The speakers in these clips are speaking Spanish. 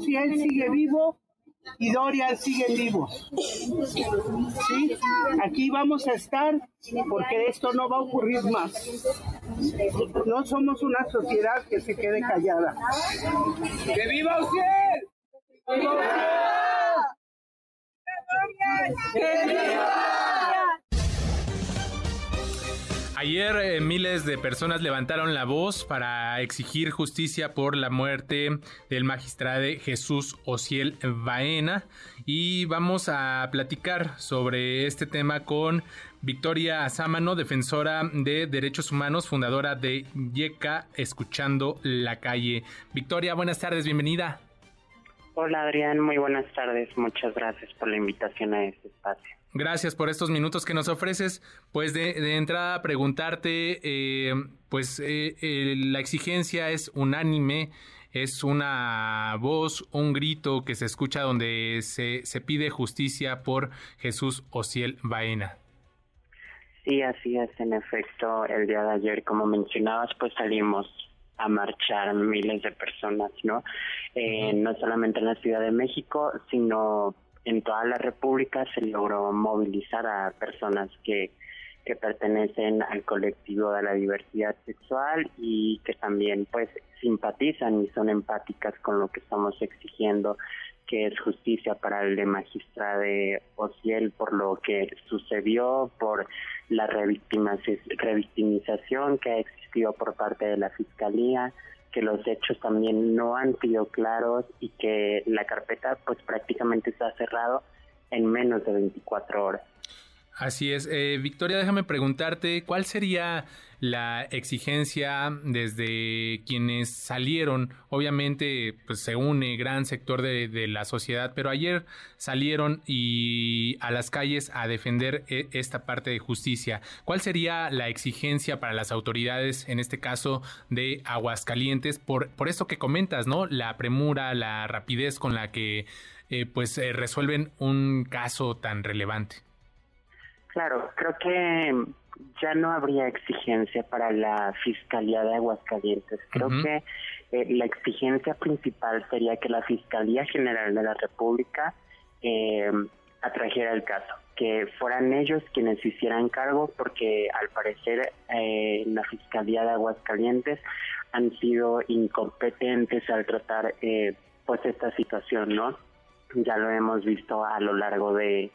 Si él sigue vivo y Dorian siguen vivos. ¿Sí? Aquí vamos a estar porque esto no va a ocurrir más. No somos una sociedad que se quede callada. ¡Que viva usted! ¡Que viva! ¡Que viva! Ayer eh, miles de personas levantaron la voz para exigir justicia por la muerte del magistrado Jesús Ociel Baena y vamos a platicar sobre este tema con Victoria Sámano, defensora de derechos humanos, fundadora de YECA Escuchando la Calle. Victoria, buenas tardes, bienvenida. Hola Adrián, muy buenas tardes, muchas gracias por la invitación a este espacio. Gracias por estos minutos que nos ofreces. Pues de, entrada preguntarte, eh, pues eh, la exigencia es unánime, es una voz, un grito que se escucha donde se, se pide justicia por Jesús Ociel Baena. Sí, así es, en efecto, el día de ayer, como mencionabas, pues salimos a marchar miles de personas, ¿no? Eh, no solamente en la Ciudad de México, sino en toda la República se logró movilizar a personas que, que pertenecen al colectivo de la diversidad sexual y que también pues simpatizan y son empáticas con lo que estamos exigiendo que es justicia para el de magistrado Ociel por lo que sucedió, por la revictimización que ha existido por parte de la Fiscalía, que los hechos también no han sido claros y que la carpeta pues prácticamente está cerrado en menos de 24 horas. Así es. Eh, Victoria, déjame preguntarte, ¿cuál sería la exigencia desde quienes salieron? Obviamente, pues se une gran sector de, la sociedad, pero ayer salieron y a las calles a defender e, esta parte de justicia. ¿Cuál sería la exigencia para las autoridades, en este caso de Aguascalientes, por, por esto que comentas, ¿no? La premura, la rapidez con la que eh, pues eh, resuelven un caso tan relevante. Claro, creo que ya no habría exigencia para la Fiscalía de Aguascalientes. Creo que eh, la exigencia principal sería que la Fiscalía General de la República eh, atrajera el caso, que fueran ellos quienes hicieran cargo, porque al parecer eh, la Fiscalía de Aguascalientes han sido incompetentes al tratar eh, pues esta situación, ¿no? Ya lo hemos visto a lo largo de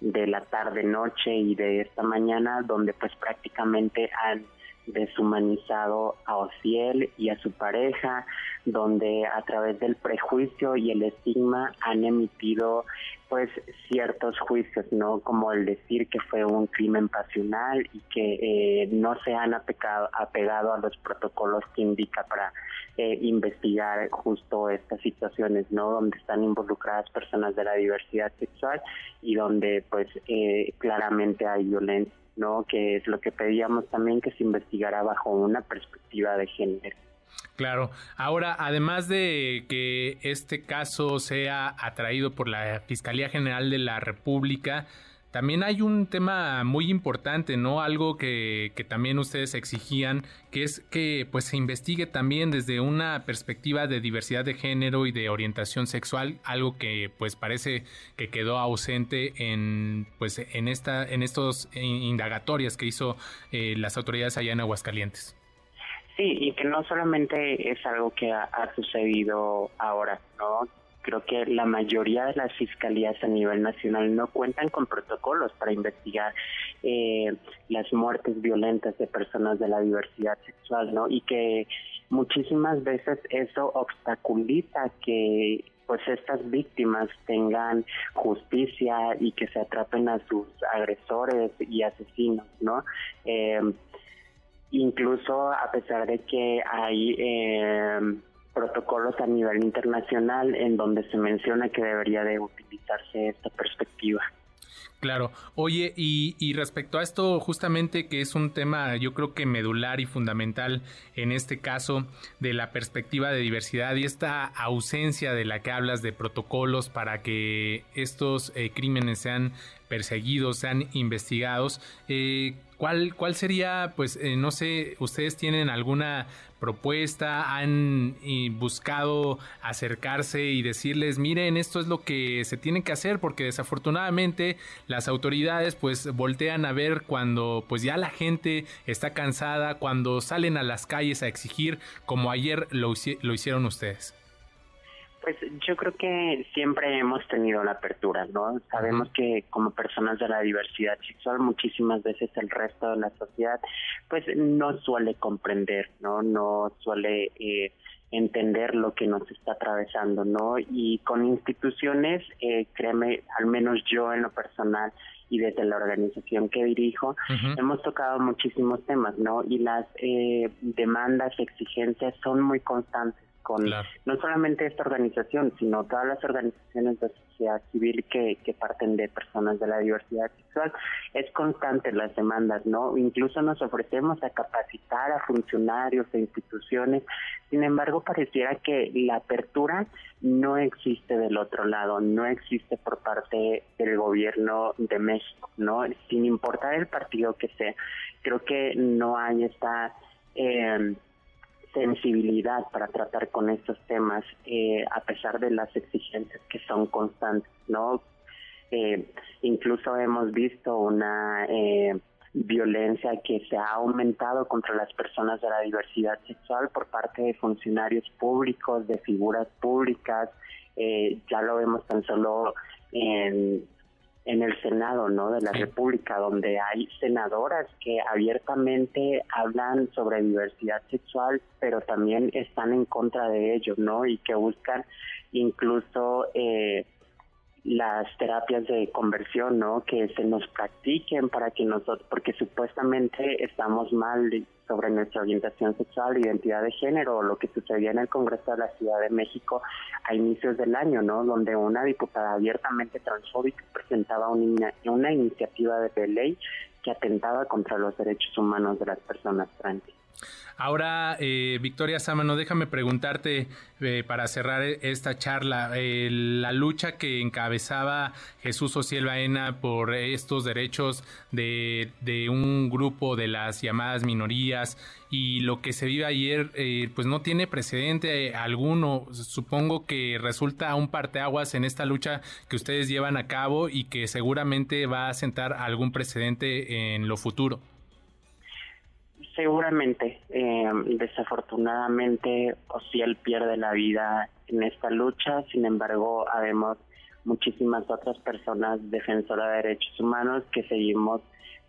de la tarde noche y de esta mañana donde pues prácticamente han deshumanizado a Ociel y a su pareja, donde a través del prejuicio y el estigma han emitido pues ciertos juicios, ¿no? Como el decir que fue un crimen pasional y que eh, no se han apegado, apegado a los protocolos que indica para eh, investigar justo estas situaciones, ¿no? Donde están involucradas personas de la diversidad sexual y donde pues eh, claramente hay violencia ¿no? Que es lo que pedíamos también que se investigara bajo una perspectiva de género. Claro. Ahora, además de que este caso sea atraído por la Fiscalía General de la República, también hay un tema muy importante, ¿no? Algo que, que, también ustedes exigían, que es que pues se investigue también desde una perspectiva de diversidad de género y de orientación sexual, algo que pues parece que quedó ausente en pues en esta en estos indagatorias que hizo eh, las autoridades allá en Aguascalientes. Sí, y que no solamente es algo que ha, sucedido ahora, ¿no? creo que la mayoría de las fiscalías a nivel nacional no cuentan con protocolos para investigar eh, las muertes violentas de personas de la diversidad sexual, ¿no? Y que muchísimas veces eso obstaculiza que pues estas víctimas tengan justicia y que se atrapen a sus agresores y asesinos, ¿no? Eh, incluso a pesar de que hay eh, protocolos a nivel internacional en donde se menciona que debería de utilizarse esta perspectiva. Claro. Oye, y, respecto a esto, justamente que es un tema yo creo que medular y fundamental en este caso de la perspectiva de diversidad y esta ausencia de la que hablas de protocolos para que estos eh, crímenes sean perseguidos, sean investigados. Eh, ¿cuál, ¿Cuál sería, pues, eh, no sé, ustedes tienen alguna propuesta, han buscado acercarse y decirles, miren, esto es lo que se tiene que hacer, porque desafortunadamente las autoridades pues voltean a ver cuando pues ya la gente está cansada, cuando salen a las calles a exigir, como ayer lo, lo hicieron ustedes. Pues yo creo que siempre hemos tenido la apertura, ¿no? Sabemos que como personas de la diversidad sexual muchísimas veces el resto de la sociedad pues no suele comprender, ¿no? No suele eh, entender lo que nos está atravesando, ¿no? Y con instituciones, eh, créeme, al menos yo en lo personal y desde la organización que dirijo, hemos tocado muchísimos temas, ¿no? Y las eh, demandas, exigencias son muy constantes con no solamente esta organización, sino todas las organizaciones de sociedad civil que, que parten de personas de la diversidad sexual. Es constante las demandas, ¿no? Incluso nos ofrecemos a capacitar a funcionarios e instituciones. Sin embargo, pareciera que la apertura no existe del otro lado, no existe por parte del gobierno de México, ¿no? Sin importar el partido que sea. Creo que no hay esta... Eh, sensibilidad para tratar con estos temas, eh, a pesar de las exigencias que son constantes, ¿no? Eh, incluso hemos visto una eh, violencia que se ha aumentado contra las personas de la diversidad sexual por parte de funcionarios públicos, de figuras públicas, ya lo vemos tan solo en en el Senado, ¿no? De la República, donde hay senadoras que abiertamente hablan sobre diversidad sexual, pero también están en contra de ello, ¿no? Y que buscan incluso eh, las terapias de conversión, ¿no? Que se nos practiquen para que nosotros, porque supuestamente estamos mal sobre nuestra orientación sexual, identidad de género, lo que sucedía en el Congreso de la Ciudad de México a inicios del año, ¿no? Donde una diputada abiertamente transfóbica presentaba una, una iniciativa de ley que atentaba contra los derechos humanos de las personas trans. Ahora, eh, Victoria Sámano, déjame preguntarte eh, para cerrar esta charla, eh, la lucha que encabezaba Jesús Ociel Baena por estos derechos de, de, un grupo de las llamadas minorías y lo que se vive ayer, pues no tiene precedente alguno. Supongo que resulta un parteaguas en esta lucha que ustedes llevan a cabo y que seguramente va a sentar algún precedente en lo futuro. Seguramente, eh, desafortunadamente, él pierde la vida en esta lucha, sin embargo, habemos muchísimas otras personas defensoras de derechos humanos que seguimos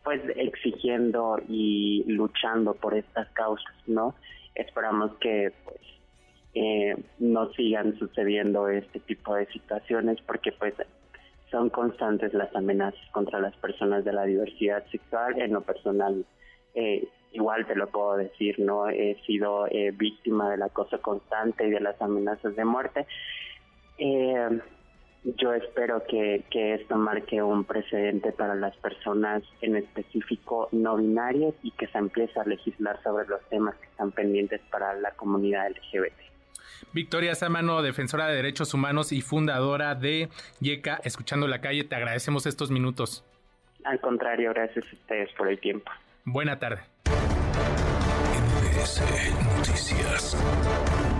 pues exigiendo y luchando por estas causas, ¿no? Esperamos que pues eh, no sigan sucediendo este tipo de situaciones porque pues son constantes las amenazas contra las personas de la diversidad sexual. En lo personal, eh, igual te lo puedo decir, ¿no? He sido eh, víctima del acoso constante y de las amenazas de muerte. Eh, yo espero que, que esto marque un precedente para las personas en específico no binarias y que se empiece a legislar sobre los temas que están pendientes para la comunidad LGBT. Victoria Samano, defensora de derechos humanos y fundadora de YECA, Escuchando la Calle, te agradecemos estos minutos. Al contrario, gracias a ustedes por el tiempo. Buena tarde. MBS Noticias.